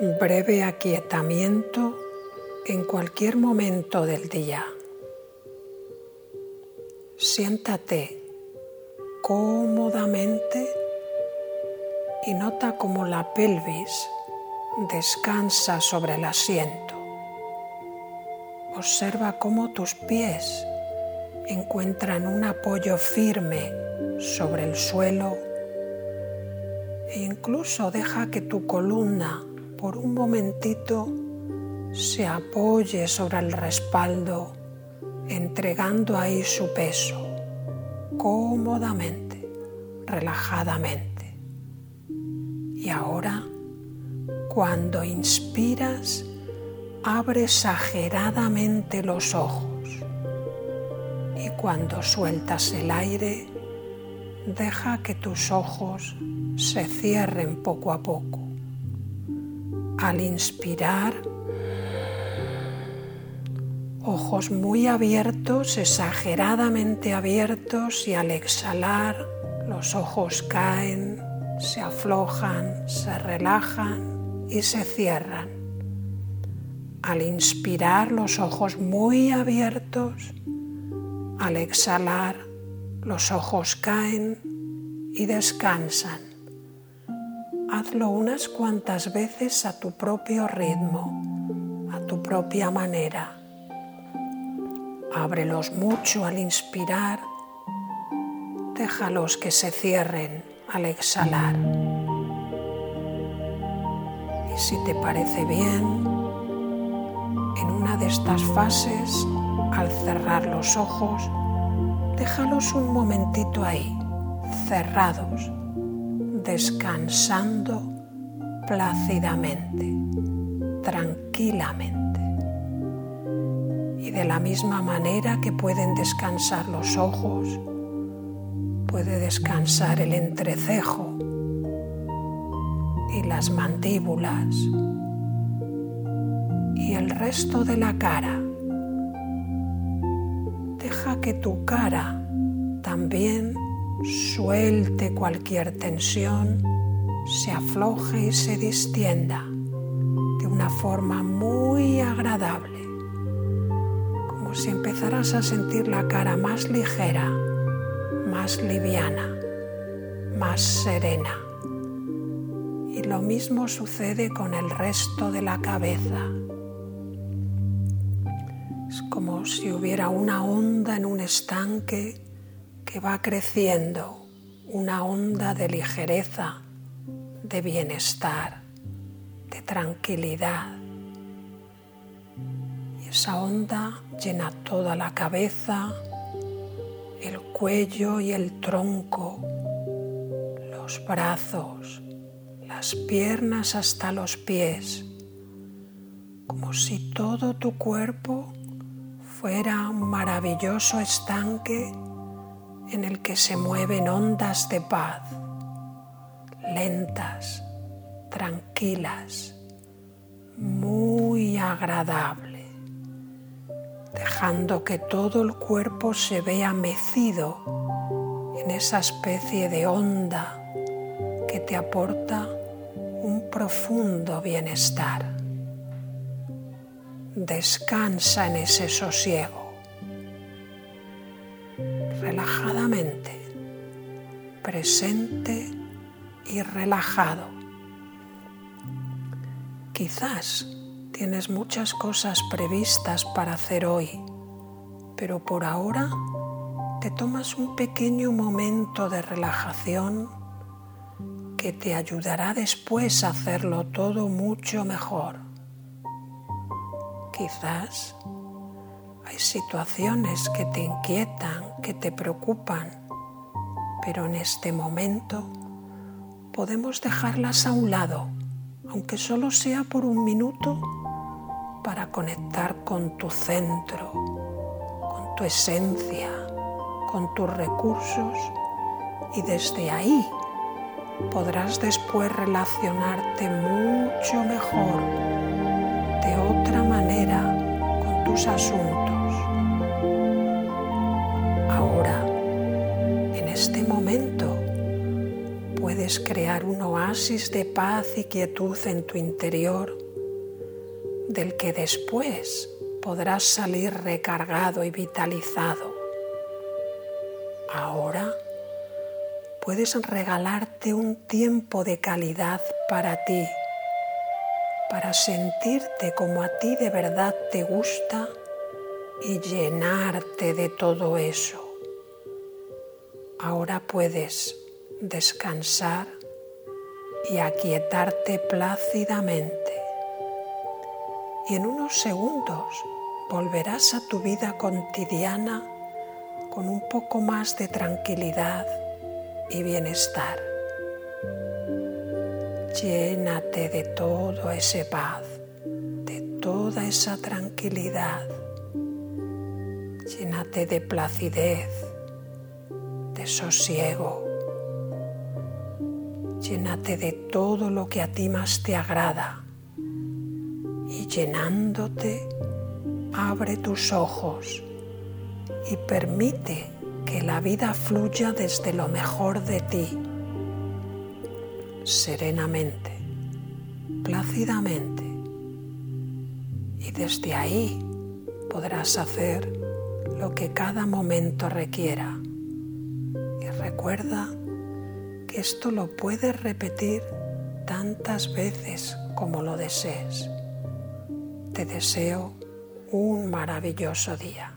breve aquietamiento en cualquier momento del día. Siéntate cómodamente y nota cómo la pelvis descansa sobre el asiento. Observa cómo tus pies encuentran un apoyo firme sobre el suelo e incluso deja que tu columna por un momentito se apoye sobre el respaldo, entregando ahí su peso, cómodamente, relajadamente. Y ahora, cuando inspiras, abre exageradamente los ojos y cuando sueltas el aire, deja que tus ojos se cierren poco a poco. Al inspirar, ojos muy abiertos, exageradamente abiertos y al exhalar los ojos caen, se aflojan, se relajan y se cierran. Al inspirar los ojos muy abiertos, al exhalar los ojos caen y descansan. Hazlo unas cuantas veces a tu propio ritmo, a tu propia manera. Ábrelos mucho al inspirar, déjalos que se cierren al exhalar. Y si te parece bien, en una de estas fases, al cerrar los ojos, déjalos un momentito ahí, cerrados descansando plácidamente, tranquilamente. Y de la misma manera que pueden descansar los ojos, puede descansar el entrecejo y las mandíbulas y el resto de la cara. Deja que tu cara también suelte cualquier tensión, se afloje y se distienda de una forma muy agradable, como si empezaras a sentir la cara más ligera, más liviana, más serena. Y lo mismo sucede con el resto de la cabeza. Es como si hubiera una onda en un estanque que va creciendo una onda de ligereza, de bienestar, de tranquilidad. Y esa onda llena toda la cabeza, el cuello y el tronco, los brazos, las piernas hasta los pies, como si todo tu cuerpo fuera un maravilloso estanque en el que se mueven ondas de paz, lentas, tranquilas, muy agradable, dejando que todo el cuerpo se vea mecido en esa especie de onda que te aporta un profundo bienestar. Descansa en ese sosiego relajadamente, presente y relajado. Quizás tienes muchas cosas previstas para hacer hoy, pero por ahora te tomas un pequeño momento de relajación que te ayudará después a hacerlo todo mucho mejor. Quizás hay situaciones que te inquietan, que te preocupan, pero en este momento podemos dejarlas a un lado, aunque solo sea por un minuto, para conectar con tu centro, con tu esencia, con tus recursos y desde ahí podrás después relacionarte mucho mejor de otra manera con tus asuntos crear un oasis de paz y quietud en tu interior del que después podrás salir recargado y vitalizado. Ahora puedes regalarte un tiempo de calidad para ti, para sentirte como a ti de verdad te gusta y llenarte de todo eso. Ahora puedes descansar y aquietarte plácidamente. Y en unos segundos volverás a tu vida cotidiana con un poco más de tranquilidad y bienestar. Llénate de todo ese paz, de toda esa tranquilidad. Llénate de placidez, de sosiego. Llénate de todo lo que a ti más te agrada. Y llenándote, abre tus ojos y permite que la vida fluya desde lo mejor de ti, serenamente, plácidamente. Y desde ahí podrás hacer lo que cada momento requiera. Y recuerda esto lo puedes repetir tantas veces como lo desees. Te deseo un maravilloso día.